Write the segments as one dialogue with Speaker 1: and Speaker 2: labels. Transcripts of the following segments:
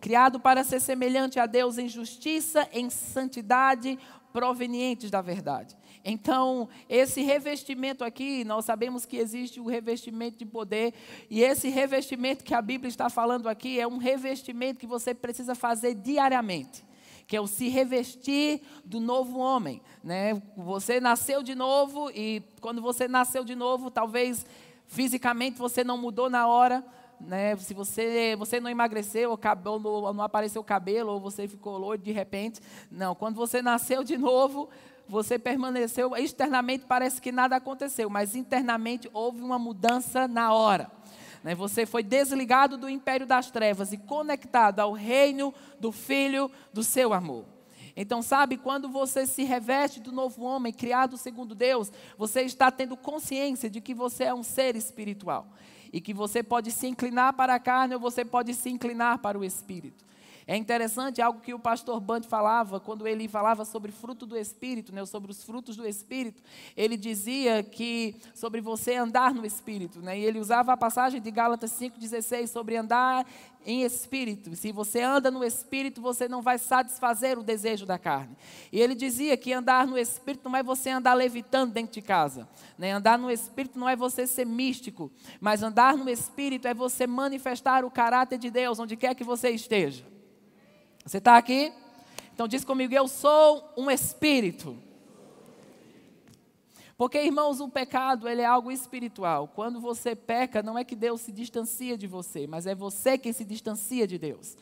Speaker 1: criado para ser semelhante a Deus em justiça, em santidade, provenientes da verdade. Então, esse revestimento aqui, nós sabemos que existe o revestimento de poder, e esse revestimento que a Bíblia está falando aqui é um revestimento que você precisa fazer diariamente que é o se revestir do novo homem. Né? Você nasceu de novo e quando você nasceu de novo, talvez fisicamente você não mudou na hora, né? Se você, você não emagreceu, ou não, não apareceu cabelo, ou você ficou loiro de repente. Não, quando você nasceu de novo, você permaneceu, externamente parece que nada aconteceu, mas internamente houve uma mudança na hora. Né? Você foi desligado do império das trevas e conectado ao reino do Filho do seu amor. Então, sabe, quando você se reveste do novo homem, criado segundo Deus, você está tendo consciência de que você é um ser espiritual. E que você pode se inclinar para a carne ou você pode se inclinar para o espírito. É interessante algo que o pastor Band falava, quando ele falava sobre fruto do Espírito, né, sobre os frutos do Espírito, ele dizia que sobre você andar no Espírito, né, e ele usava a passagem de Gálatas 5,16 sobre andar em Espírito. Se você anda no Espírito, você não vai satisfazer o desejo da carne. E ele dizia que andar no Espírito não é você andar levitando dentro de casa, né, andar no Espírito não é você ser místico, mas andar no Espírito é você manifestar o caráter de Deus onde quer que você esteja. Você está aqui? Então diz comigo, eu sou um espírito. Porque, irmãos, o pecado ele é algo espiritual. Quando você peca, não é que Deus se distancia de você, mas é você que se distancia de Deus.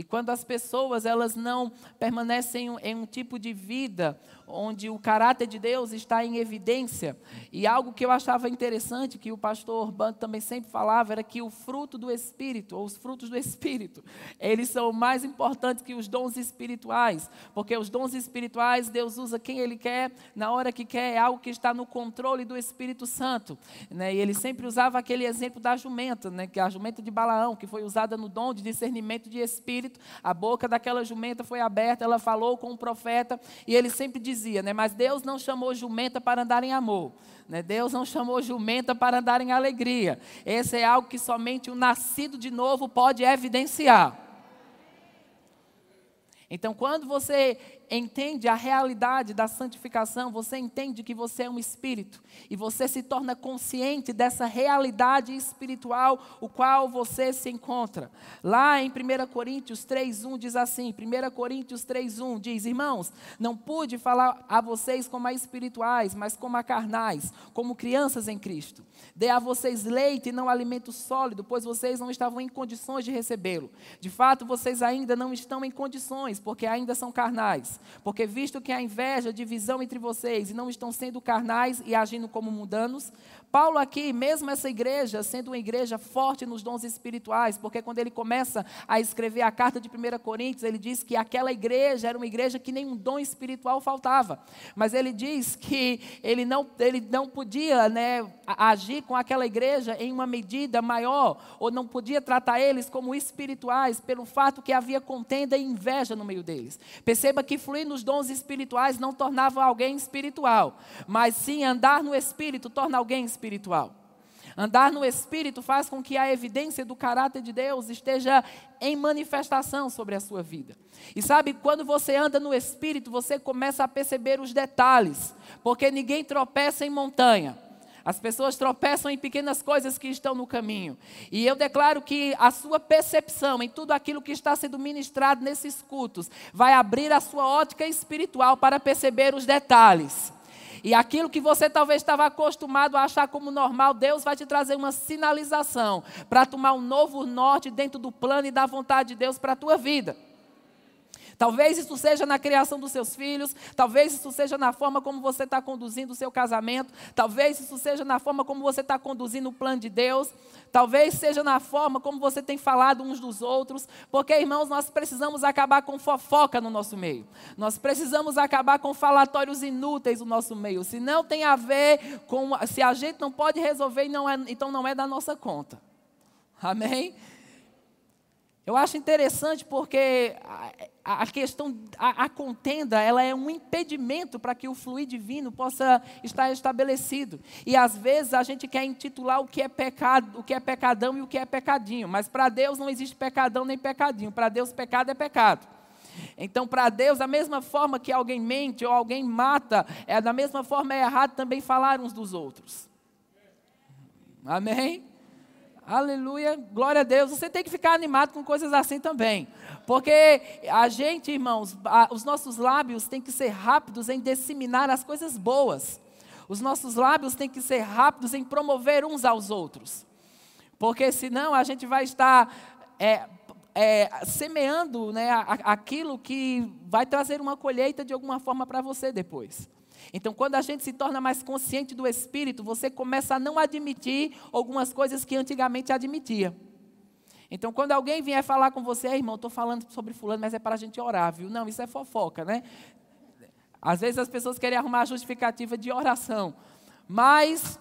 Speaker 1: E quando as pessoas elas não permanecem em um tipo de vida onde o caráter de Deus está em evidência, e algo que eu achava interessante, que o pastor Urbano também sempre falava, era que o fruto do Espírito, ou os frutos do Espírito, eles são mais importantes que os dons espirituais, porque os dons espirituais Deus usa quem Ele quer, na hora que quer, é algo que está no controle do Espírito Santo. Né? E ele sempre usava aquele exemplo da jumenta, né? que é a jumenta de Balaão, que foi usada no dom de discernimento de Espírito Espírito, a boca daquela jumenta foi aberta, ela falou com o profeta, e ele sempre dizia, né? Mas Deus não chamou jumenta para andar em amor. Né? Deus não chamou jumenta para andar em alegria. Esse é algo que somente o nascido de novo pode evidenciar. Então, quando você entende a realidade da santificação, você entende que você é um espírito e você se torna consciente dessa realidade espiritual o qual você se encontra. Lá em 1 Coríntios 3:1 diz assim, 1 Coríntios 3:1 diz: "Irmãos, não pude falar a vocês como a espirituais, mas como a carnais, como crianças em Cristo. Dê a vocês leite e não alimento sólido, pois vocês não estavam em condições de recebê-lo. De fato, vocês ainda não estão em condições, porque ainda são carnais. Porque visto que há inveja, divisão entre vocês, e não estão sendo carnais e agindo como mundanos, Paulo aqui, mesmo essa igreja, sendo uma igreja forte nos dons espirituais, porque quando ele começa a escrever a carta de 1 Coríntios, ele diz que aquela igreja era uma igreja que nenhum dom espiritual faltava. Mas ele diz que ele não, ele não podia né, agir com aquela igreja em uma medida maior, ou não podia tratar eles como espirituais, pelo fato que havia contenda e inveja no meio deles. Perceba que fluir nos dons espirituais não tornava alguém espiritual, mas sim andar no espírito torna alguém espiritual espiritual. Andar no Espírito faz com que a evidência do caráter de Deus esteja em manifestação sobre a sua vida. E sabe, quando você anda no Espírito, você começa a perceber os detalhes, porque ninguém tropeça em montanha. As pessoas tropeçam em pequenas coisas que estão no caminho. E eu declaro que a sua percepção em tudo aquilo que está sendo ministrado nesses cultos vai abrir a sua ótica espiritual para perceber os detalhes. E aquilo que você talvez estava acostumado a achar como normal, Deus vai te trazer uma sinalização para tomar um novo norte dentro do plano e da vontade de Deus para a tua vida. Talvez isso seja na criação dos seus filhos, talvez isso seja na forma como você está conduzindo o seu casamento, talvez isso seja na forma como você está conduzindo o plano de Deus, talvez seja na forma como você tem falado uns dos outros, porque, irmãos, nós precisamos acabar com fofoca no nosso meio, nós precisamos acabar com falatórios inúteis no nosso meio, se não tem a ver com, se a gente não pode resolver, não é, então não é da nossa conta. Amém? Eu acho interessante porque a, a questão, a, a, contenda, ela é um impedimento para que o fluir divino possa estar estabelecido. E às vezes a gente quer intitular o que é pecado, o que é pecadão e o que é pecadinho. Mas para Deus não existe pecadão nem pecadinho. Para Deus pecado é pecado. Então, para Deus, da mesma forma que alguém mente ou alguém mata, é da mesma forma é errado também falar uns dos outros. Amém? Aleluia, glória a Deus. Você tem que ficar animado com coisas assim também. Porque a gente, irmãos, a, os nossos lábios têm que ser rápidos em disseminar as coisas boas. Os nossos lábios têm que ser rápidos em promover uns aos outros. Porque senão a gente vai estar é, é, semeando né, aquilo que vai trazer uma colheita de alguma forma para você depois. Então, quando a gente se torna mais consciente do Espírito, você começa a não admitir algumas coisas que antigamente admitia. Então, quando alguém vier falar com você, irmão, estou falando sobre fulano, mas é para a gente orar, viu? Não, isso é fofoca, né? Às vezes as pessoas querem arrumar a justificativa de oração. Mas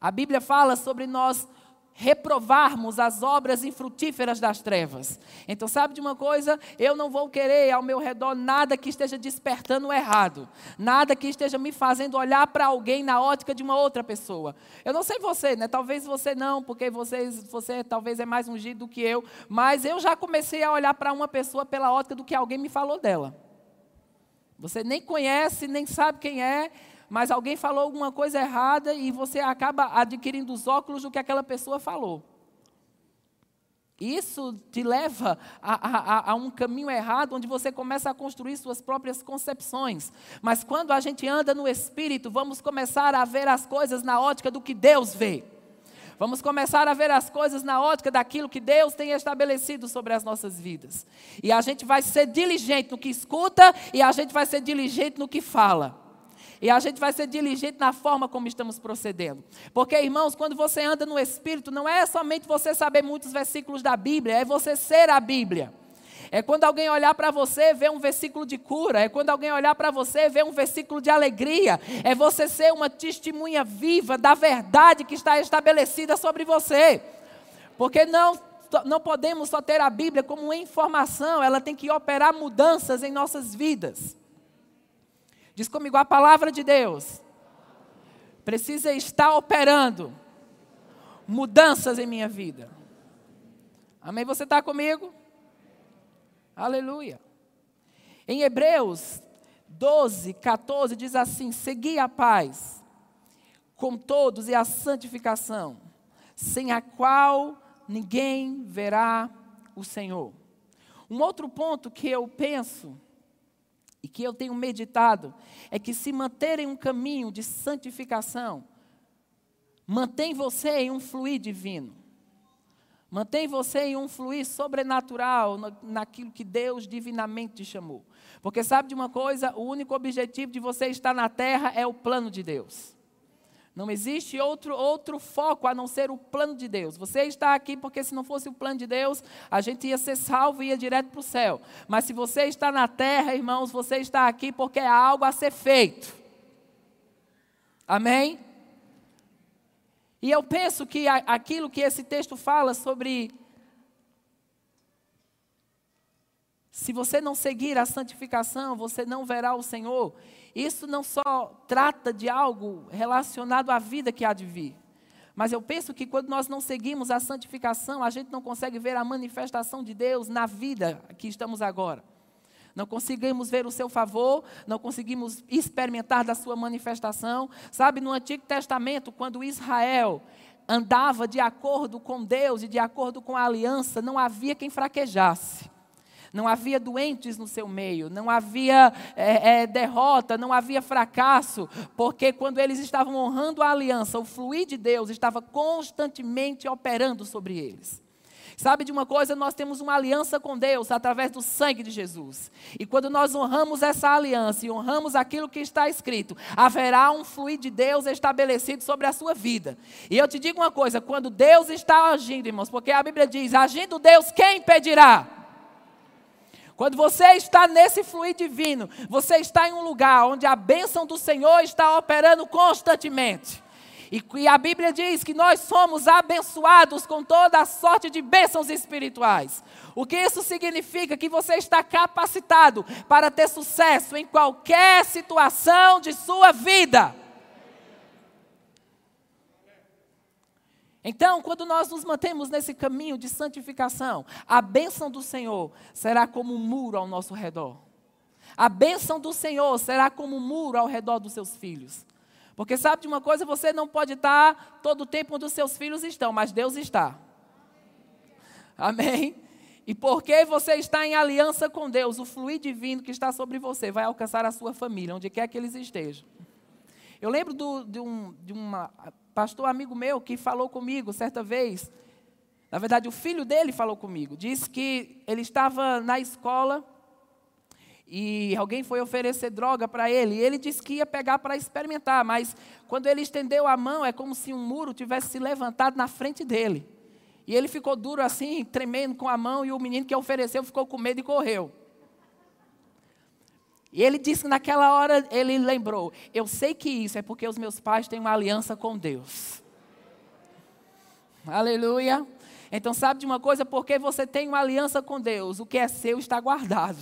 Speaker 1: a Bíblia fala sobre nós reprovarmos as obras infrutíferas das trevas. Então, sabe de uma coisa? Eu não vou querer ao meu redor nada que esteja despertando o errado, nada que esteja me fazendo olhar para alguém na ótica de uma outra pessoa. Eu não sei você, né? Talvez você não, porque você, você talvez é mais ungido do que eu, mas eu já comecei a olhar para uma pessoa pela ótica do que alguém me falou dela. Você nem conhece, nem sabe quem é, mas alguém falou alguma coisa errada e você acaba adquirindo os óculos do que aquela pessoa falou. Isso te leva a, a, a, um caminho errado, onde você começa a construir suas próprias concepções. Mas quando a gente anda no Espírito, vamos começar a ver as coisas na ótica do que Deus vê. Vamos começar a ver as coisas na ótica daquilo que Deus tem estabelecido sobre as nossas vidas. E a gente vai ser diligente no que escuta e a gente vai ser diligente no que fala. E a gente vai ser diligente na forma como estamos procedendo. Porque, irmãos, quando você anda no Espírito, não é somente você saber muitos versículos da Bíblia, é você ser a Bíblia. É quando alguém olhar para você ver um versículo de cura. É quando alguém olhar para você ver um versículo de alegria. É você ser uma testemunha viva da verdade que está estabelecida sobre você. Porque não, não podemos só ter a Bíblia como informação, ela tem que operar mudanças em nossas vidas. Diz comigo, a palavra de Deus precisa estar operando mudanças em minha vida. Amém? Você está comigo? Aleluia. Em Hebreus 12, 14 diz assim: Segui a paz com todos e a santificação, sem a qual ninguém verá o Senhor. Um outro ponto que eu penso e que eu tenho meditado é que se manter em um caminho de santificação, mantém você em um fluir divino. Mantém você em um fluir sobrenatural naquilo que Deus divinamente te chamou. Porque sabe de uma coisa? O único objetivo de você estar na terra é o plano de Deus. Não existe outro, outro foco a não ser o plano de Deus. Você está aqui porque, se não fosse o plano de Deus, a gente ia ser salvo e ia direto para o céu. Mas se você está na terra, irmãos, você está aqui porque há algo a ser feito. Amém? E eu penso que aquilo que esse texto fala sobre. Se você não seguir a santificação, você não verá o Senhor. Isso não só trata de algo relacionado à vida que há de vir. Mas eu penso que quando nós não seguimos a santificação, a gente não consegue ver a manifestação de Deus na vida que estamos agora. Não conseguimos ver o seu favor, não conseguimos experimentar da sua manifestação. Sabe, no Antigo Testamento, quando Israel andava de acordo com Deus e de acordo com a aliança, não havia quem fraquejasse não havia doentes no seu meio, não havia é, é, derrota, não havia fracasso, porque quando eles estavam honrando a aliança, o fluir de Deus estava constantemente operando sobre eles. Sabe de uma coisa? Nós temos uma aliança com Deus através do sangue de Jesus. E quando nós honramos essa aliança e honramos aquilo que está escrito, haverá um fluir de Deus estabelecido sobre a sua vida. E eu te digo uma coisa: quando Deus está agindo, irmãos, porque a Bíblia diz: agindo Deus, quem impedirá? Quando você está nesse fluir divino, você está em um lugar onde a bênção do Senhor está operando constantemente. E, e a Bíblia diz que nós somos abençoados com toda a sorte de bênçãos espirituais. O que isso significa? Que você está capacitado para ter sucesso em qualquer situação de sua vida. Então, quando nós nos mantemos nesse caminho de santificação, a bênção do Senhor será como um muro ao nosso redor. A bênção do Senhor será como um muro ao redor dos seus filhos. Porque sabe de uma coisa, você não pode estar todo o tempo onde os seus filhos estão, mas Deus está. Amém? E porque você está em aliança com Deus, o fluir divino que está sobre você vai alcançar a sua família, onde quer que eles estejam. Eu lembro do, de, um de uma pastor amigo meu que falou comigo certa vez. Na verdade, o filho dele falou comigo. Disse que ele estava na escola e alguém foi oferecer droga para ele. E ele disse que ia pegar para experimentar, mas quando ele estendeu a mão, é como se um muro tivesse se levantado na frente dele. E ele ficou duro assim, tremendo com a mão, e o menino que ofereceu ficou com medo e correu. E ele disse que naquela hora ele lembrou: Eu sei que isso é porque os meus pais têm uma aliança com Deus. Aleluia. Então, sabe de uma coisa? Porque você tem uma aliança com Deus, o que é seu está guardado.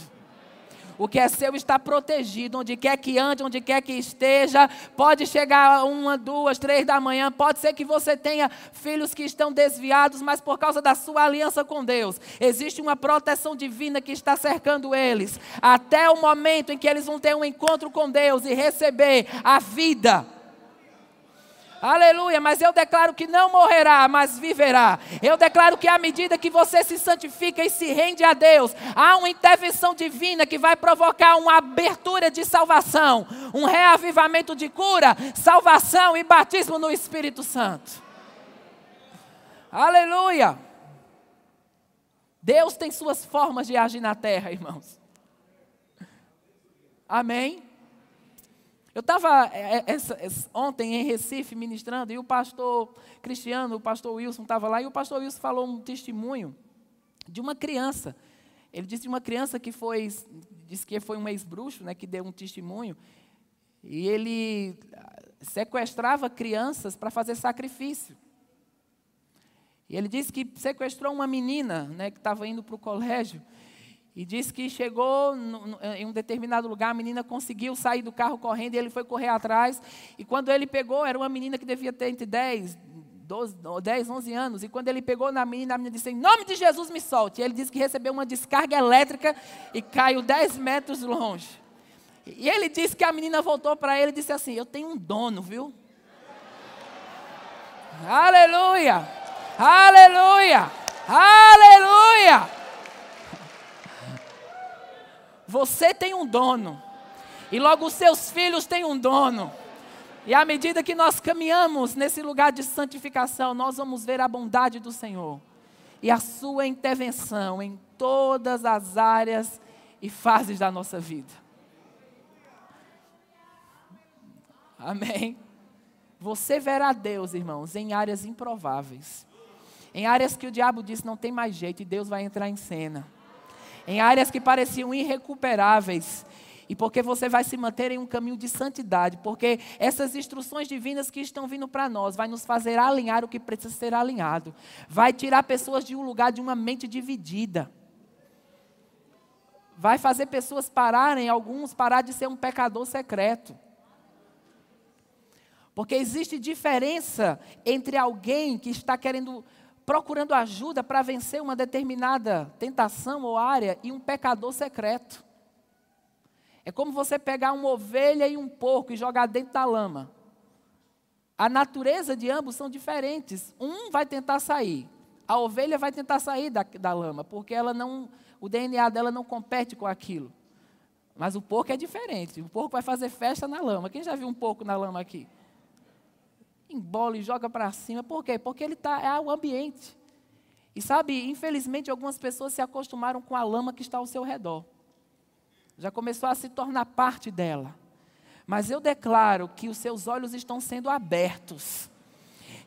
Speaker 1: O que é seu está protegido, onde quer que ande, onde quer que esteja. Pode chegar uma, duas, três da manhã. Pode ser que você tenha filhos que estão desviados, mas por causa da sua aliança com Deus, existe uma proteção divina que está cercando eles. Até o momento em que eles vão ter um encontro com Deus e receber a vida. Aleluia, mas eu declaro que não morrerá, mas viverá. Eu declaro que à medida que você se santifica e se rende a Deus, há uma intervenção divina que vai provocar uma abertura de salvação, um reavivamento de cura, salvação e batismo no Espírito Santo. Aleluia. Deus tem suas formas de agir na terra, irmãos. Amém. Eu estava é, é, ontem em Recife ministrando e o pastor Cristiano, o pastor Wilson estava lá e o pastor Wilson falou um testemunho de uma criança. Ele disse de uma criança que foi, disse que foi um ex-bruxo, né, que deu um testemunho, e ele ah, sequestrava crianças para fazer sacrifício. E ele disse que sequestrou uma menina, né, que estava indo para o colégio, e disse que chegou em um determinado lugar, a menina conseguiu sair do carro correndo e ele foi correr atrás. E quando ele pegou, era uma menina que devia ter entre 10, 12, 10, 11 anos. E quando ele pegou na menina, a menina disse: Em nome de Jesus, me solte. E ele disse que recebeu uma descarga elétrica e caiu 10 metros longe. E ele disse que a menina voltou para ele e disse assim: Eu tenho um dono, viu? Aleluia! Aleluia! Aleluia! Você tem um dono. E logo os seus filhos têm um dono. E à medida que nós caminhamos nesse lugar de santificação, nós vamos ver a bondade do Senhor e a sua intervenção em todas as áreas e fases da nossa vida. Amém. Você verá Deus, irmãos, em áreas improváveis. Em áreas que o diabo disse não tem mais jeito e Deus vai entrar em cena em áreas que pareciam irrecuperáveis. E porque você vai se manter em um caminho de santidade, porque essas instruções divinas que estão vindo para nós vai nos fazer alinhar o que precisa ser alinhado. Vai tirar pessoas de um lugar de uma mente dividida. Vai fazer pessoas pararem, alguns parar de ser um pecador secreto. Porque existe diferença entre alguém que está querendo procurando ajuda para vencer uma determinada tentação ou área e um pecador secreto. É como você pegar uma ovelha e um porco e jogar dentro da lama. A natureza de ambos são diferentes. Um vai tentar sair. A ovelha vai tentar sair da, da lama, porque ela não, o DNA dela não compete com aquilo. Mas o porco é diferente. O porco vai fazer festa na lama. Quem já viu um porco na lama aqui? Embola e joga para cima. Por quê? Porque ele está, é o ambiente. E sabe, infelizmente, algumas pessoas se acostumaram com a lama que está ao seu redor. Já começou a se tornar parte dela. Mas eu declaro que os seus olhos estão sendo abertos.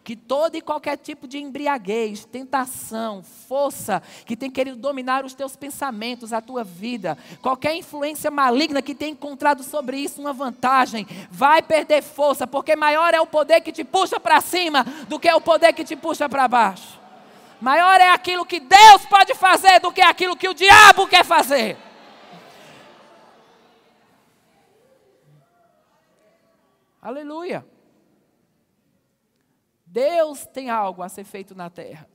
Speaker 1: Que todo e qualquer tipo de embriaguez, tentação, força que tem querido dominar os teus pensamentos, a tua vida, qualquer influência maligna que tem encontrado sobre isso uma vantagem, vai perder força, porque maior é o poder que te puxa para cima do que o poder que te puxa para baixo. Maior é aquilo que Deus pode fazer do que aquilo que o diabo quer fazer. Aleluia. Deus tem algo a ser feito na terra.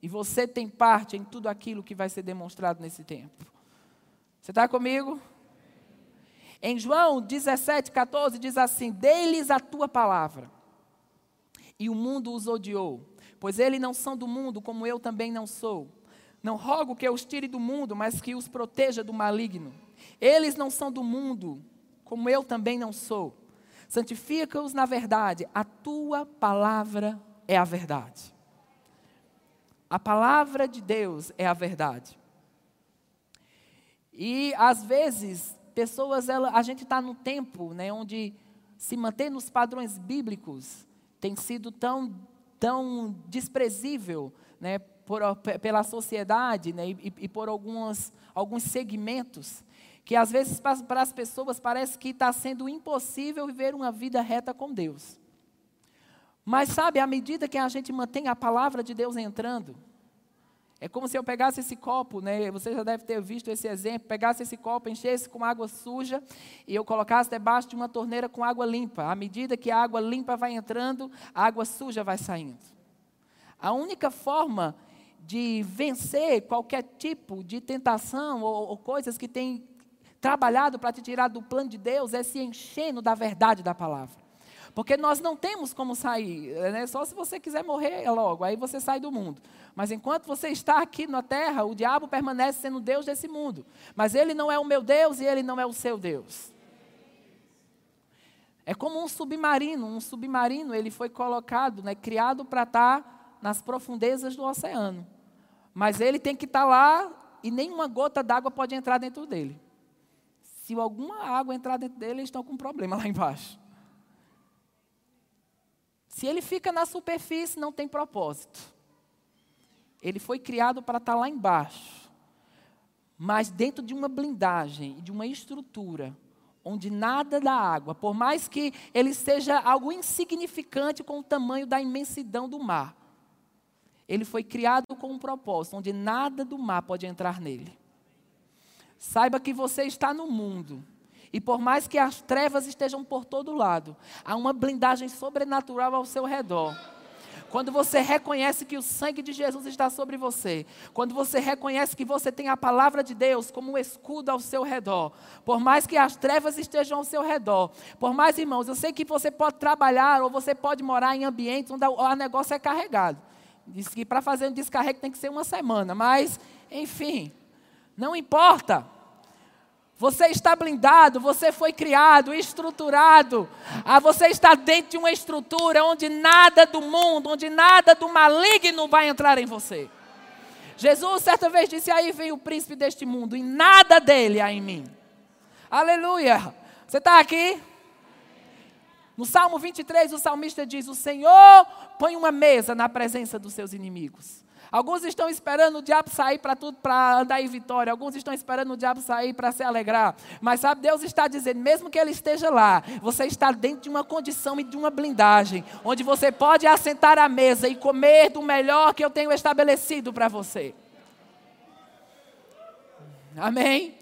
Speaker 1: E você tem parte em tudo aquilo que vai ser demonstrado nesse tempo. Você está comigo? Em João 17, 14 diz assim: Dê-lhes a tua palavra, e o mundo os odiou, pois eles não são do mundo, como eu também não sou. Não rogo que eu os tire do mundo, mas que os proteja do maligno. Eles não são do mundo, como eu também não sou. Santifica-os na verdade, a tua palavra é a verdade. A palavra de Deus é a verdade. E às vezes, pessoas, ela, a gente está num tempo né, onde se manter nos padrões bíblicos tem sido tão, tão desprezível né, por, pela sociedade né, e, e por algumas, alguns segmentos que às vezes para as pessoas parece que está sendo impossível viver uma vida reta com Deus. Mas sabe, à medida que a gente mantém a palavra de Deus entrando, é como se eu pegasse esse copo, né? Você já deve ter visto esse exemplo. Pegasse esse copo, enchesse com água suja e eu colocasse debaixo de uma torneira com água limpa. À medida que a água limpa vai entrando, a água suja vai saindo. A única forma de vencer qualquer tipo de tentação ou, ou coisas que tem trabalhado para te tirar do plano de Deus é se enchendo da verdade da palavra. Porque nós não temos como sair, né? só se você quiser morrer logo, aí você sai do mundo. Mas enquanto você está aqui na terra, o diabo permanece sendo Deus desse mundo. Mas ele não é o meu Deus e ele não é o seu Deus. É como um submarino. Um submarino ele foi colocado, né, criado para estar nas profundezas do oceano. Mas ele tem que estar lá e nenhuma gota d'água pode entrar dentro dele. Se alguma água entrar dentro dele, eles estão com um problema lá embaixo. Se ele fica na superfície, não tem propósito. Ele foi criado para estar lá embaixo. Mas dentro de uma blindagem, de uma estrutura, onde nada da água, por mais que ele seja algo insignificante com o tamanho da imensidão do mar, ele foi criado com um propósito, onde nada do mar pode entrar nele. Saiba que você está no mundo. E por mais que as trevas estejam por todo lado, há uma blindagem sobrenatural ao seu redor. Quando você reconhece que o sangue de Jesus está sobre você, quando você reconhece que você tem a palavra de Deus como um escudo ao seu redor, por mais que as trevas estejam ao seu redor, por mais, irmãos, eu sei que você pode trabalhar ou você pode morar em ambientes onde o negócio é carregado. Diz que para fazer um descarrego tem que ser uma semana, mas, enfim, não importa. Você está blindado, você foi criado, estruturado. Ah, você está dentro de uma estrutura onde nada do mundo, onde nada do maligno vai entrar em você. Jesus certa vez disse: Aí vem o príncipe deste mundo, e nada dele há em mim. Aleluia. Você está aqui? No Salmo 23, o salmista diz: O Senhor põe uma mesa na presença dos seus inimigos. Alguns estão esperando o diabo sair para tudo, para andar em vitória. Alguns estão esperando o diabo sair para se alegrar. Mas sabe, Deus está dizendo, mesmo que ele esteja lá, você está dentro de uma condição e de uma blindagem, onde você pode assentar à mesa e comer do melhor que eu tenho estabelecido para você. Amém?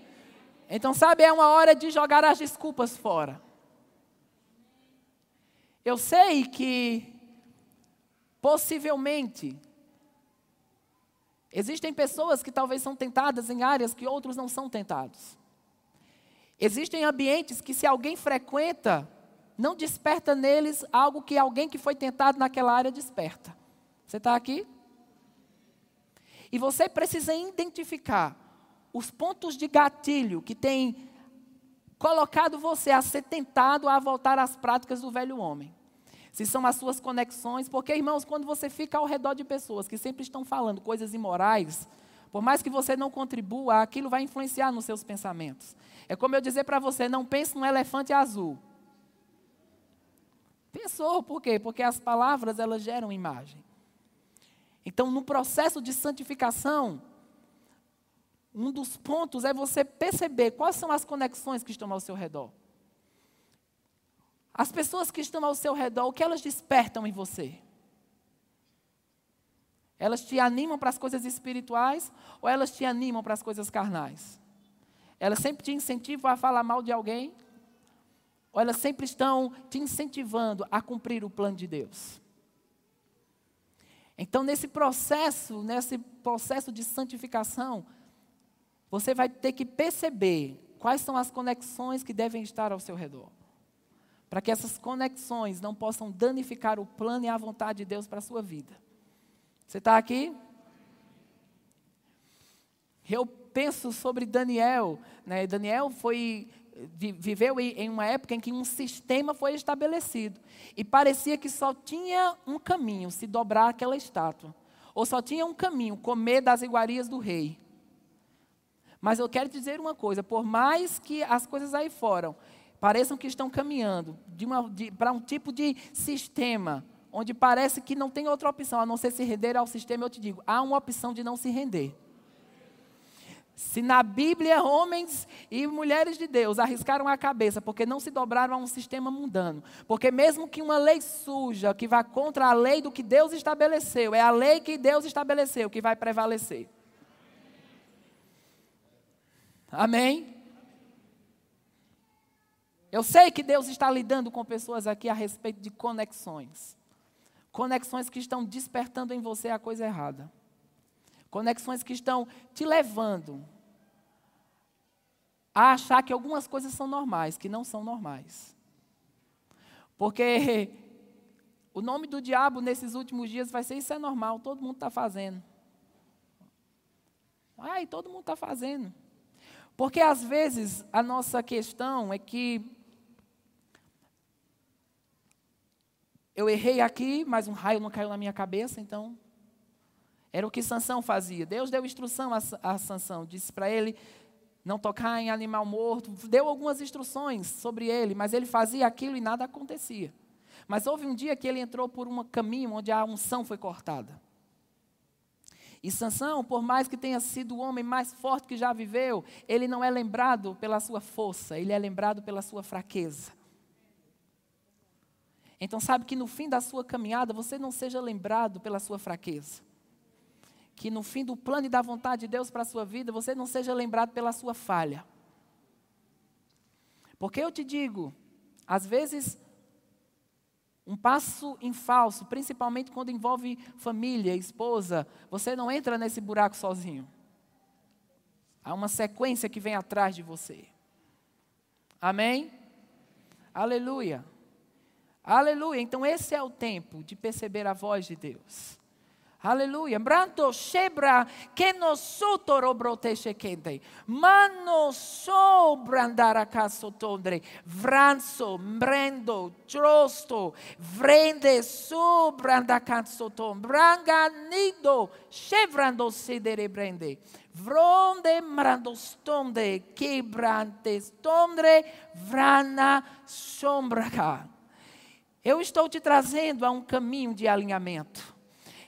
Speaker 1: Então, sabe, é uma hora de jogar as desculpas fora. Eu sei que possivelmente Existem pessoas que talvez são tentadas em áreas que outros não são tentados. Existem ambientes que, se alguém frequenta, não desperta neles algo que alguém que foi tentado naquela área desperta. Você está aqui? E você precisa identificar os pontos de gatilho que têm colocado você a ser tentado a voltar às práticas do velho homem se são as suas conexões, porque, irmãos, quando você fica ao redor de pessoas que sempre estão falando coisas imorais, por mais que você não contribua, aquilo vai influenciar nos seus pensamentos. É como eu dizer para você: não pense num elefante azul. Pensou, por quê? Porque as palavras elas geram imagem. Então, no processo de santificação, um dos pontos é você perceber quais são as conexões que estão ao seu redor. As pessoas que estão ao seu redor, o que elas despertam em você? Elas te animam para as coisas espirituais ou elas te animam para as coisas carnais? Elas sempre te incentivam a falar mal de alguém? Ou elas sempre estão te incentivando a cumprir o plano de Deus? Então, nesse processo, nesse processo de santificação, você vai ter que perceber quais são as conexões que devem estar ao seu redor. Para que essas conexões não possam danificar o plano e a vontade de Deus para a sua vida. Você está aqui? Eu penso sobre Daniel. Né? Daniel foi, viveu em uma época em que um sistema foi estabelecido. E parecia que só tinha um caminho, se dobrar aquela estátua. Ou só tinha um caminho, comer das iguarias do rei. Mas eu quero dizer uma coisa: por mais que as coisas aí fora pareçam que estão caminhando para um tipo de sistema onde parece que não tem outra opção a não ser se render ao sistema, eu te digo, há uma opção de não se render. Se na Bíblia homens e mulheres de Deus arriscaram a cabeça porque não se dobraram a um sistema mundano, porque mesmo que uma lei suja que vá contra a lei do que Deus estabeleceu, é a lei que Deus estabeleceu que vai prevalecer. Amém? Eu sei que Deus está lidando com pessoas aqui a respeito de conexões. Conexões que estão despertando em você a coisa errada. Conexões que estão te levando a achar que algumas coisas são normais, que não são normais. Porque o nome do diabo nesses últimos dias vai ser: Isso é normal, todo mundo está fazendo. Ai, todo mundo está fazendo. Porque às vezes a nossa questão é que Eu errei aqui, mas um raio não caiu na minha cabeça, então. Era o que Sansão fazia. Deus deu instrução a, a Sansão, disse para ele não tocar em animal morto, deu algumas instruções sobre ele, mas ele fazia aquilo e nada acontecia. Mas houve um dia que ele entrou por um caminho onde a unção foi cortada. E Sansão, por mais que tenha sido o homem mais forte que já viveu, ele não é lembrado pela sua força, ele é lembrado pela sua fraqueza. Então, sabe que no fim da sua caminhada você não seja lembrado pela sua fraqueza. Que no fim do plano e da vontade de Deus para a sua vida você não seja lembrado pela sua falha. Porque eu te digo, às vezes, um passo em falso, principalmente quando envolve família, esposa, você não entra nesse buraco sozinho. Há uma sequência que vem atrás de você. Amém? Aleluia. Aleluia. Então esse é o tempo de perceber a voz de Deus. Aleluia. Branto shebra que no sotoro brote shekente. Mano so brandara kasotondre. Vranso, mbrendo, trosto. Vrende so branda kansoton. Branga nido. Chevrando sidere brende. Vronde mrandostonde. Quebrante stondre. Vrana sombraca. Eu estou te trazendo a um caminho de alinhamento.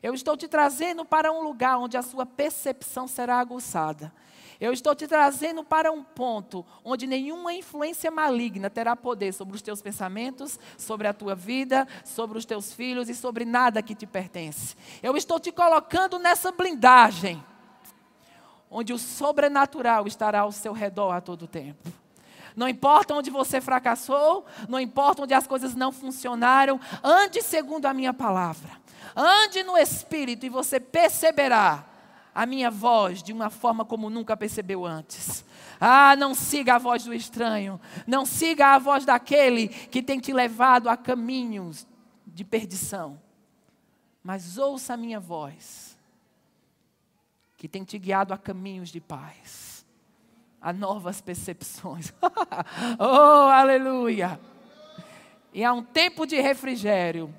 Speaker 1: Eu estou te trazendo para um lugar onde a sua percepção será aguçada. Eu estou te trazendo para um ponto onde nenhuma influência maligna terá poder sobre os teus pensamentos, sobre a tua vida, sobre os teus filhos e sobre nada que te pertence. Eu estou te colocando nessa blindagem, onde o sobrenatural estará ao seu redor a todo tempo. Não importa onde você fracassou, não importa onde as coisas não funcionaram, ande segundo a minha palavra. Ande no Espírito e você perceberá a minha voz de uma forma como nunca percebeu antes. Ah, não siga a voz do estranho, não siga a voz daquele que tem te levado a caminhos de perdição. Mas ouça a minha voz, que tem te guiado a caminhos de paz a novas percepções. oh, aleluia! E há um tempo de refrigério,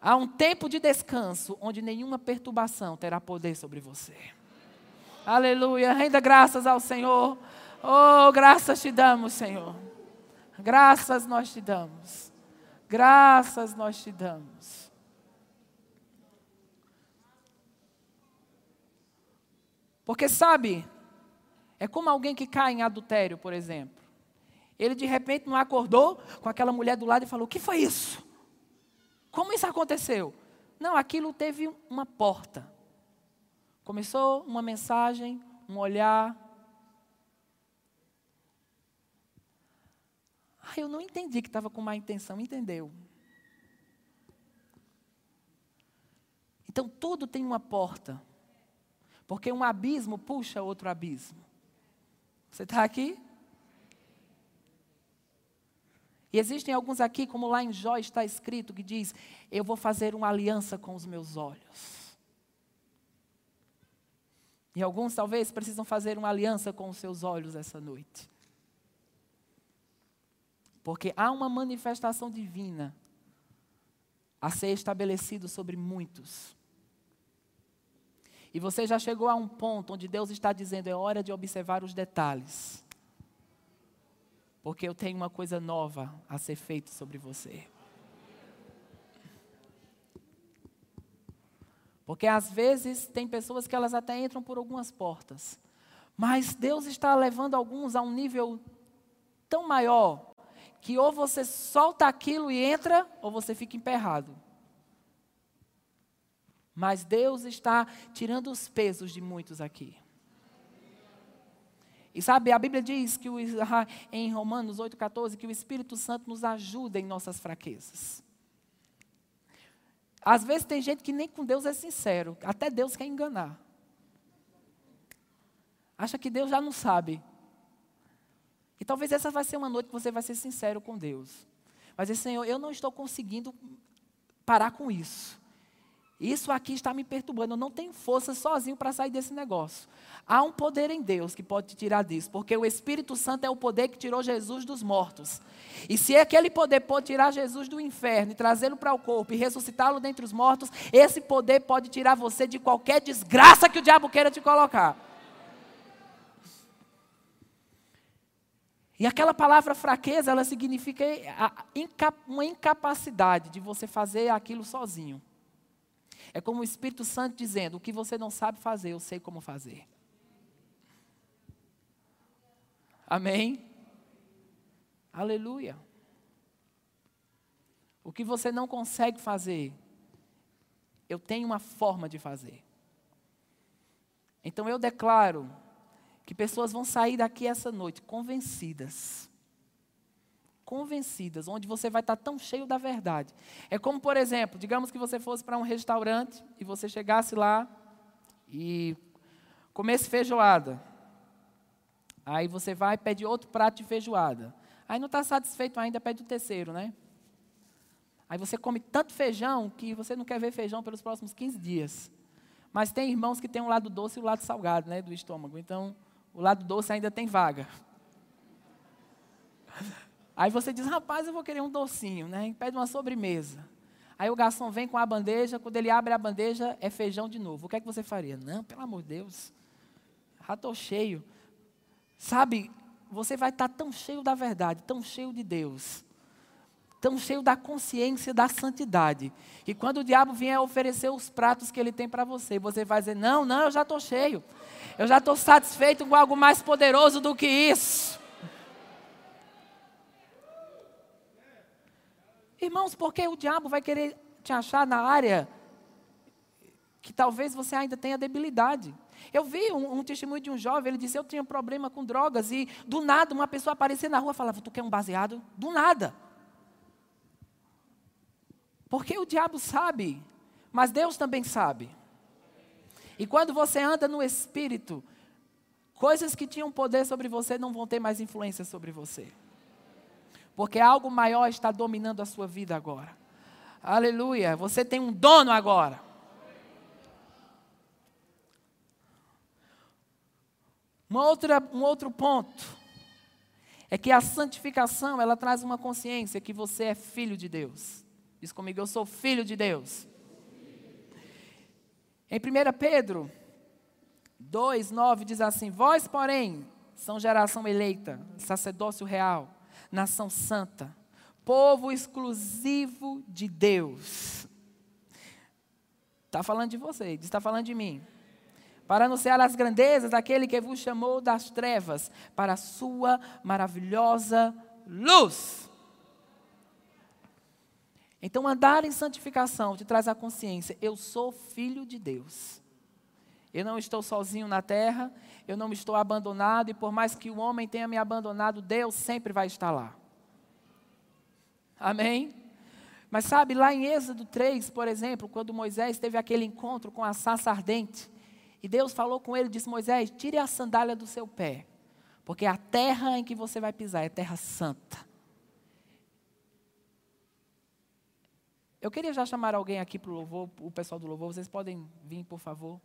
Speaker 1: há um tempo de descanso, onde nenhuma perturbação terá poder sobre você. Aleluia! Renda graças ao Senhor. Oh, graças te damos, Senhor. Graças nós te damos. Graças nós te damos. Porque sabe, é como alguém que cai em adultério, por exemplo. Ele de repente não acordou com aquela mulher do lado e falou: O que foi isso? Como isso aconteceu? Não, aquilo teve uma porta. Começou uma mensagem, um olhar. Ah, eu não entendi que estava com má intenção, entendeu? Então tudo tem uma porta. Porque um abismo puxa outro abismo. Você está aqui? E existem alguns aqui, como lá em Jó está escrito, que diz: Eu vou fazer uma aliança com os meus olhos. E alguns talvez precisam fazer uma aliança com os seus olhos essa noite. Porque há uma manifestação divina a ser estabelecido sobre muitos. E você já chegou a um ponto onde Deus está dizendo: é hora de observar os detalhes. Porque eu tenho uma coisa nova a ser feita sobre você. Porque às vezes tem pessoas que elas até entram por algumas portas. Mas Deus está levando alguns a um nível tão maior que ou você solta aquilo e entra, ou você fica emperrado. Mas Deus está tirando os pesos de muitos aqui. E sabe, a Bíblia diz que o, em Romanos 8,14 que o Espírito Santo nos ajuda em nossas fraquezas. Às vezes tem gente que nem com Deus é sincero, até Deus quer enganar. Acha que Deus já não sabe. E talvez essa vai ser uma noite que você vai ser sincero com Deus. Mas, Senhor, eu não estou conseguindo parar com isso. Isso aqui está me perturbando. Eu não tenho força sozinho para sair desse negócio. Há um poder em Deus que pode te tirar disso, porque o Espírito Santo é o poder que tirou Jesus dos mortos. E se aquele poder pode tirar Jesus do inferno e trazê-lo para o corpo e ressuscitá-lo dentre os mortos, esse poder pode tirar você de qualquer desgraça que o diabo queira te colocar. E aquela palavra fraqueza, ela significa uma incapacidade de você fazer aquilo sozinho. É como o Espírito Santo dizendo: o que você não sabe fazer, eu sei como fazer. Amém? Aleluia. O que você não consegue fazer, eu tenho uma forma de fazer. Então eu declaro que pessoas vão sair daqui essa noite convencidas convencidas, onde você vai estar tão cheio da verdade. É como, por exemplo, digamos que você fosse para um restaurante e você chegasse lá e comesse feijoada. Aí você vai e pede outro prato de feijoada. Aí não está satisfeito ainda, pede o terceiro, né? Aí você come tanto feijão que você não quer ver feijão pelos próximos 15 dias. Mas tem irmãos que têm um lado doce e o lado salgado, né, do estômago. Então, o lado doce ainda tem vaga. Aí você diz, rapaz, eu vou querer um docinho, né? Pede uma sobremesa. Aí o garçom vem com a bandeja, quando ele abre a bandeja, é feijão de novo. O que é que você faria? Não, pelo amor de Deus. Já estou cheio. Sabe, você vai estar tão cheio da verdade, tão cheio de Deus, tão cheio da consciência da santidade, que quando o diabo vier oferecer os pratos que ele tem para você, você vai dizer: Não, não, eu já estou cheio. Eu já estou satisfeito com algo mais poderoso do que isso. Irmãos, porque o diabo vai querer te achar na área que talvez você ainda tenha debilidade. Eu vi um, um, testemunho de um jovem, ele disse: Eu tinha problema com drogas, e do nada uma pessoa aparecia na rua e falava: Tu quer um baseado? Do nada. Porque o diabo sabe, mas Deus também sabe. E quando você anda no espírito, coisas que tinham poder sobre você não vão ter mais influência sobre você porque algo maior está dominando a sua vida agora. Aleluia, você tem um dono agora. Uma outra, um outro ponto é que a santificação ela traz uma consciência que você é filho de Deus. Diz comigo, eu sou filho de Deus. Em 1 Pedro 2, 9 diz assim: Vós, porém, são geração eleita, sacerdócio real nação santa, povo exclusivo de Deus. Está falando de você, está falando de mim. Para anunciar as grandezas daquele que vos chamou das trevas para a sua maravilhosa luz. Então, andar em santificação te traz a consciência: eu sou filho de Deus. Eu não estou sozinho na terra, eu não estou abandonado, e por mais que o homem tenha me abandonado, Deus sempre vai estar lá. Amém? Mas sabe, lá em Êxodo 3, por exemplo, quando Moisés teve aquele encontro com a sassa ardente, e Deus falou com ele, disse: Moisés, tire a sandália do seu pé, porque a terra em que você vai pisar é terra santa. Eu queria já chamar alguém aqui para o louvor, o pessoal do louvor, vocês podem vir, por favor,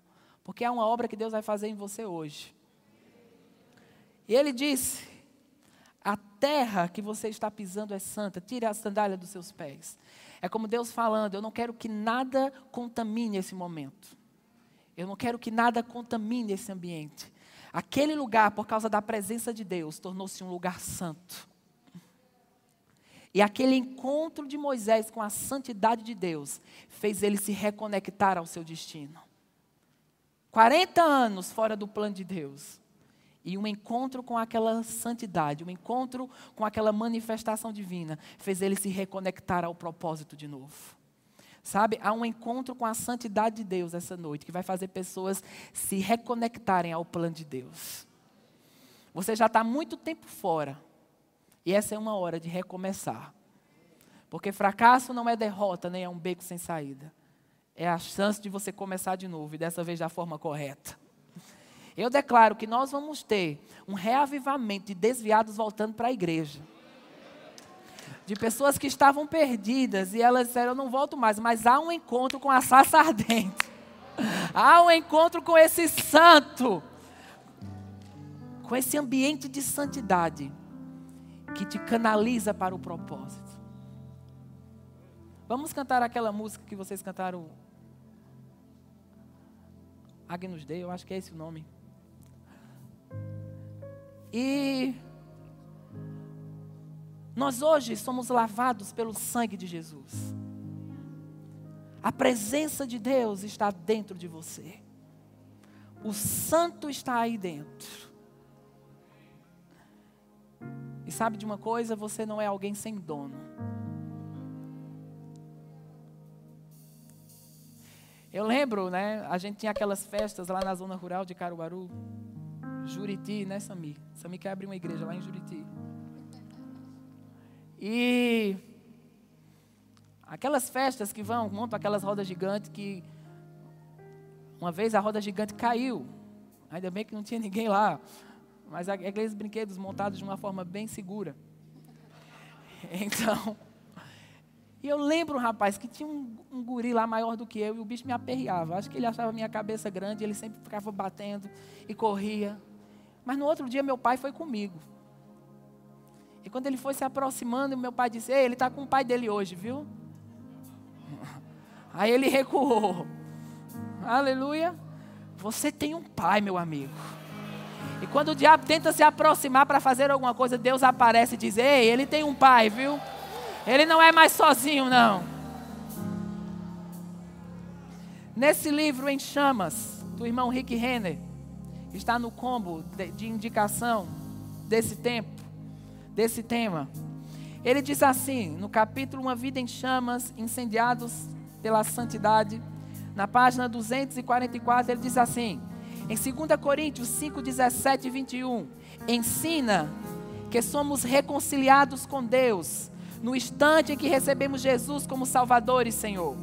Speaker 1: porque é uma obra que Deus vai fazer em você hoje. E ele disse: a terra que você está pisando é santa, tire a sandália dos seus pés. É como Deus falando: eu não quero que nada contamine esse momento. Eu não quero que nada contamine esse ambiente. Aquele lugar, por causa da presença de Deus, tornou-se um lugar santo. E aquele encontro de Moisés com a santidade de Deus fez ele se reconectar ao seu destino. 40 anos fora do plano de Deus. E um encontro com aquela santidade, um encontro com aquela manifestação divina, fez ele se reconectar ao propósito de novo. Sabe, há um encontro com a santidade de Deus essa noite, que vai fazer pessoas se reconectarem ao plano de Deus. Você já está muito tempo fora, e essa é uma hora de recomeçar. Porque fracasso não é derrota, nem é um beco sem saída. É a chance de você começar de novo, e dessa vez da forma correta. Eu declaro que nós vamos ter um reavivamento de desviados voltando para a igreja. De pessoas que estavam perdidas e elas disseram: Eu não volto mais, mas há um encontro com a sassa ardente. Há um encontro com esse santo, com esse ambiente de santidade que te canaliza para o propósito. Vamos cantar aquela música que vocês cantaram. Agnus Dei, eu acho que é esse o nome. E nós hoje somos lavados pelo sangue de Jesus. A presença de Deus está dentro de você. O santo está aí dentro. E sabe de uma coisa? Você não é alguém sem dono. Eu lembro, né? A gente tinha aquelas festas lá na zona rural de Caruaru. Juriti, né, Sami? Sami quer abrir uma igreja lá em Juriti. E aquelas festas que vão, montam aquelas rodas gigantes que uma vez a roda gigante caiu. Ainda bem que não tinha ninguém lá. Mas aqueles brinquedos montados de uma forma bem segura. Então, e eu lembro, rapaz, que tinha um, um, guri lá maior do que eu e o bicho me aperreava. Acho que ele achava minha cabeça grande, ele sempre ficava batendo e corria. Mas no outro dia meu pai foi comigo. E quando ele foi se aproximando, meu pai disse: Ei, ele está com o pai dele hoje, viu? Aí ele recuou. Aleluia. Você tem um pai, meu amigo. E quando o diabo tenta se aproximar para fazer alguma coisa, Deus aparece e diz: Ei, ele tem um pai, viu? Ele não é mais sozinho, não. Nesse livro em chamas, do irmão Rick Renner, está no combo de, indicação desse tempo, desse tema. Ele diz assim, no capítulo Uma Vida em Chamas, Incendiados pela Santidade, na página 244, ele diz assim: em 2 Coríntios 5, 17 e 21, ensina que somos reconciliados com Deus no instante em que recebemos Jesus como Salvador e Senhor.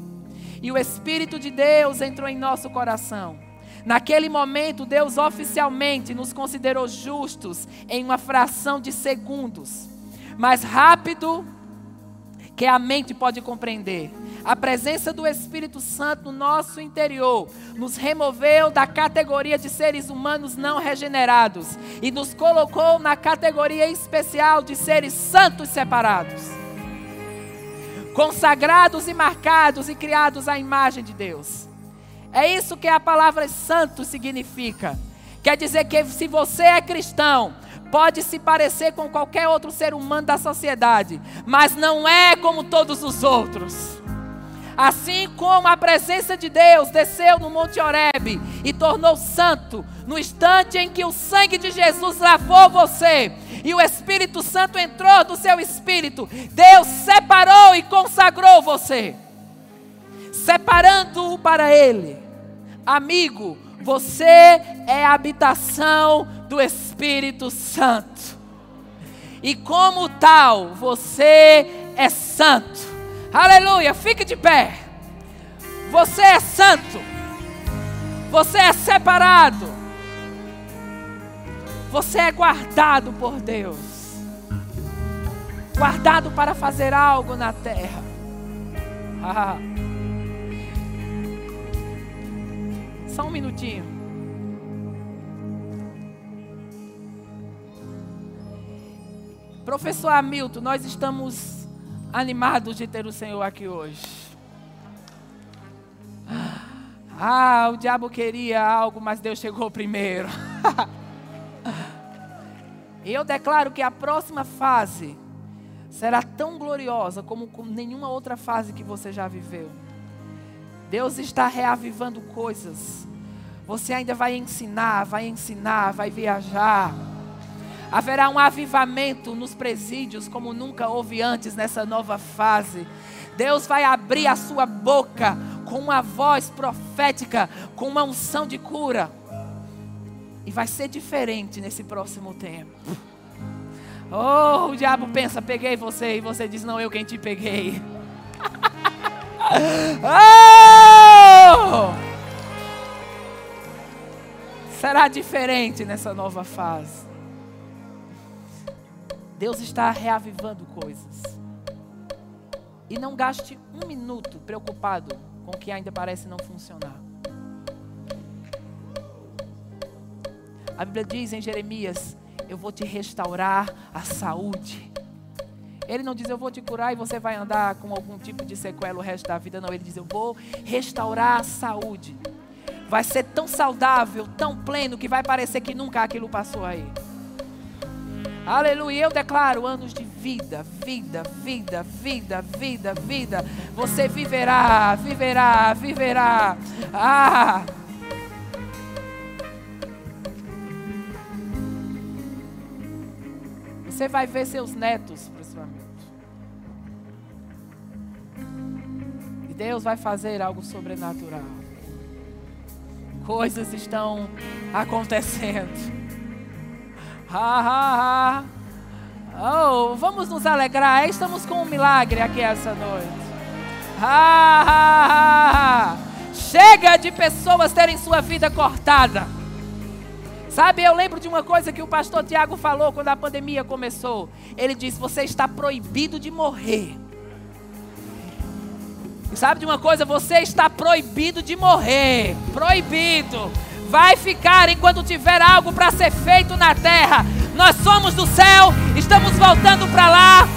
Speaker 1: E o Espírito de Deus entrou em nosso coração Naquele momento, Deus oficialmente nos considerou justos em uma fração de segundos, mais rápido que a mente pode compreender. A presença do Espírito Santo no nosso interior nos removeu da categoria de seres humanos não regenerados e nos colocou na categoria especial de seres santos separados, consagrados e marcados e criados à imagem de Deus. É isso que a palavra santo significa. Quer dizer que se você é cristão, pode se parecer com qualquer outro ser humano da sociedade, mas não é como todos os outros. Assim como a presença de Deus desceu no Monte Horebe e tornou santo, no instante em que o sangue de Jesus lavou você e o Espírito Santo entrou do seu espírito, Deus separou e consagrou você, separando-o para Ele. Amigo, você é a habitação do Espírito Santo. E como tal, você é santo. Aleluia, fique de pé. Você é santo. Você é separado. Você é guardado por Deus. Guardado para fazer algo na terra. Só um minutinho. Professor Hamilton, nós estamos animados de ter o Senhor aqui hoje. Ah, o diabo queria algo, mas Deus chegou primeiro. E eu declaro que a próxima fase será tão gloriosa como nenhuma outra fase que você já viveu. Deus está reavivando coisas. Você ainda vai ensinar, vai ensinar, vai viajar. Haverá um avivamento nos presídios como nunca houve antes nessa nova fase. Deus vai abrir a sua boca com uma voz profética, com uma unção de cura. E vai ser diferente nesse próximo tempo. Oh, o diabo pensa, peguei você, e você diz, não, eu quem te peguei. oh! Será diferente nessa nova fase. Deus está reavivando coisas. E não gaste um minuto preocupado com o que ainda parece não funcionar. A Bíblia diz em Jeremias: Eu vou te restaurar a saúde. Ele não diz, eu vou te curar e você vai andar com algum tipo de sequela o resto da vida. Não, ele diz, eu vou restaurar a saúde. Vai ser tão saudável, tão pleno, que vai parecer que nunca aquilo passou aí. Aleluia. Eu declaro anos de vida, vida, vida, vida, vida, vida. Você viverá, viverá, viverá. Ah! Você vai ver seus netos, principalmente. E Deus vai fazer algo sobrenatural. Coisas estão acontecendo. Ha, ha, ha. Oh, vamos nos alegrar. Estamos com um milagre aqui essa noite. Ha, ha, ha. Chega de pessoas terem sua vida cortada. Sabe, eu lembro de uma coisa que o pastor Tiago falou quando a pandemia começou. Ele disse: Você está proibido de morrer. E sabe de uma coisa? Você está proibido de morrer. Proibido vai ficar enquanto tiver algo para ser feito na terra. Nós somos do céu, estamos voltando para lá.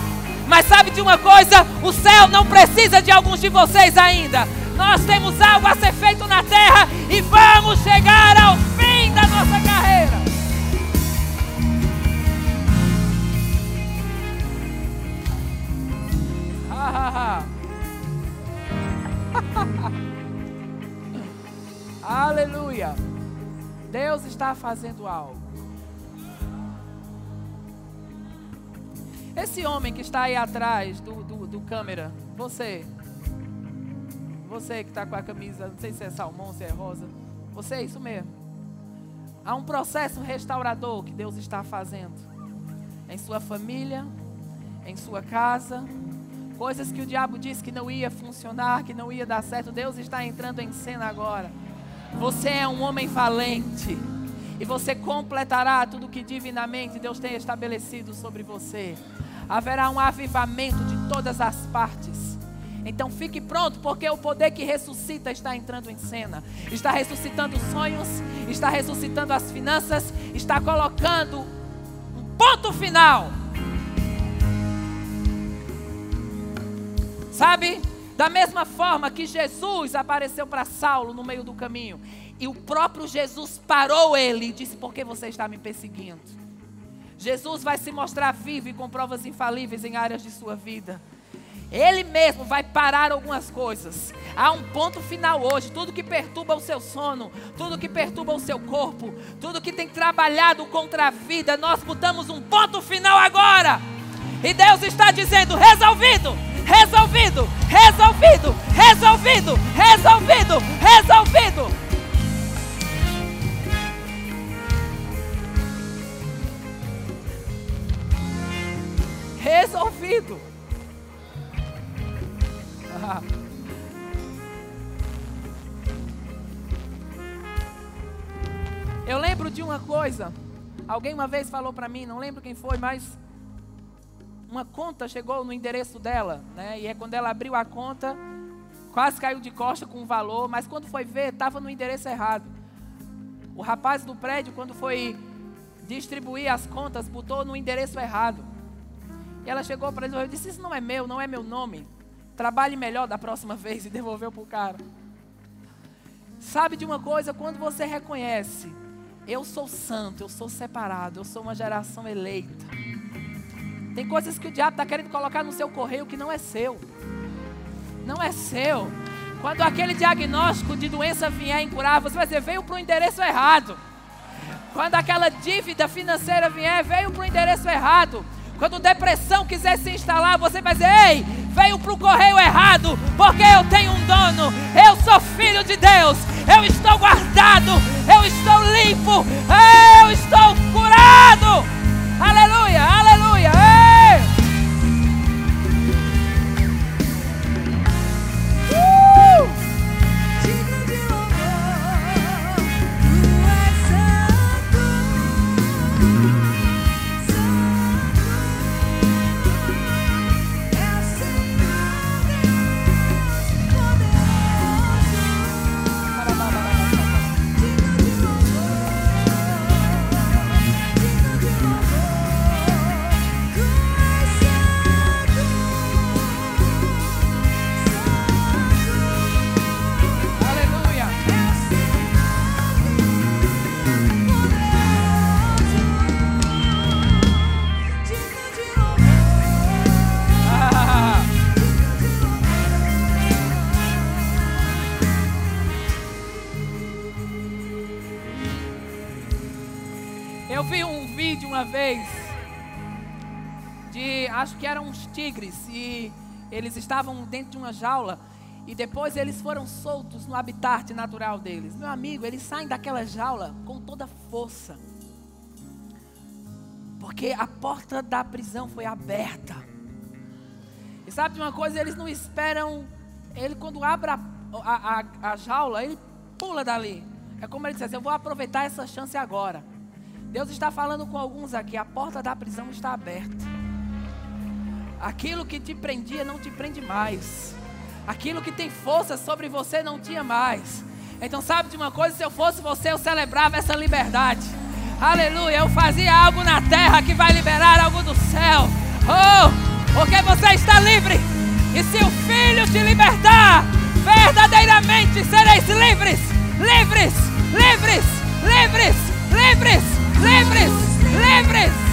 Speaker 1: Mas sabe de uma coisa? O céu não precisa de alguns de vocês ainda. Nós temos algo a ser feito na terra e vamos chegar ao Aleluia. Deus está fazendo algo. Esse homem que está aí atrás do, do, do câmera, você, você que está com a camisa, não sei se é salmão, se é rosa, você, é isso mesmo. Há um processo restaurador que Deus está fazendo em sua família, em sua casa, coisas que o diabo disse que não ia funcionar, que não ia dar certo. Deus está entrando em cena agora. Você é um homem valente. E você completará tudo que divinamente Deus tem estabelecido sobre você. Haverá um avivamento de todas as partes. Então fique pronto, porque o poder que ressuscita está entrando em cena. Está ressuscitando sonhos, está ressuscitando as finanças, está colocando um ponto final. Sabe? Da mesma forma que Jesus apareceu para Saulo no meio do caminho, e o próprio Jesus parou ele e disse: Por que você está me perseguindo? Jesus vai se mostrar vivo e com provas infalíveis em áreas de sua vida. Ele mesmo vai parar algumas coisas. Há um ponto final hoje. Tudo que perturba o seu sono, tudo que perturba o seu corpo, tudo que tem trabalhado contra a vida, nós botamos um ponto final agora. E Deus está dizendo: resolvido, resolvido, resolvido, resolvido, resolvido, resolvido. Resolvido. Eu lembro de uma coisa. Alguém uma vez falou para mim, não lembro quem foi, mas uma conta chegou no endereço dela, né? E é quando ela abriu a conta, quase caiu de costa com o valor, mas quando foi ver, estava no endereço errado. O rapaz do prédio, quando foi distribuir as contas, botou no endereço errado. E ela chegou para ele e disse: Isso não é meu, não é meu nome. Trabalhe melhor da próxima vez e devolveu para o cara. Sabe de uma coisa? Quando você reconhece, eu sou santo, eu sou separado, eu sou uma geração eleita. Tem coisas que o diabo está querendo colocar no seu correio que não é seu. Não é seu. Quando aquele diagnóstico de doença vier incurável, você vai dizer, veio para o endereço errado. Quando aquela dívida financeira vier, veio para o endereço errado. Quando depressão quiser se instalar, você vai dizer: Ei, veio para o correio errado, porque eu tenho um dono. Eu sou filho de Deus. Eu estou guardado. Eu estou limpo. Eu estou curado. Aleluia, acho que eram uns tigres e eles estavam dentro de uma jaula e depois eles foram soltos no habitat natural deles. Meu amigo, eles saem daquela jaula com toda força. Porque a porta da prisão foi aberta. E sabe de uma coisa? Eles não esperam. Ele, quando abre a, a, a, jaula, ele pula dali. É como ele diz: assim, Eu vou aproveitar essa chance agora. Deus está falando com alguns aqui. A porta da prisão está aberta. Aquilo que te prendia não te prende mais. Aquilo que tem força sobre você não tinha mais. Então, sabe de uma coisa? Se eu fosse você, eu celebrava essa liberdade. Aleluia! Eu fazia algo na terra que vai liberar algo do céu. Oh, porque você está livre. E se o filho te libertar, verdadeiramente sereis livres. Livres, livres, livres, livres, livres, livres. livres.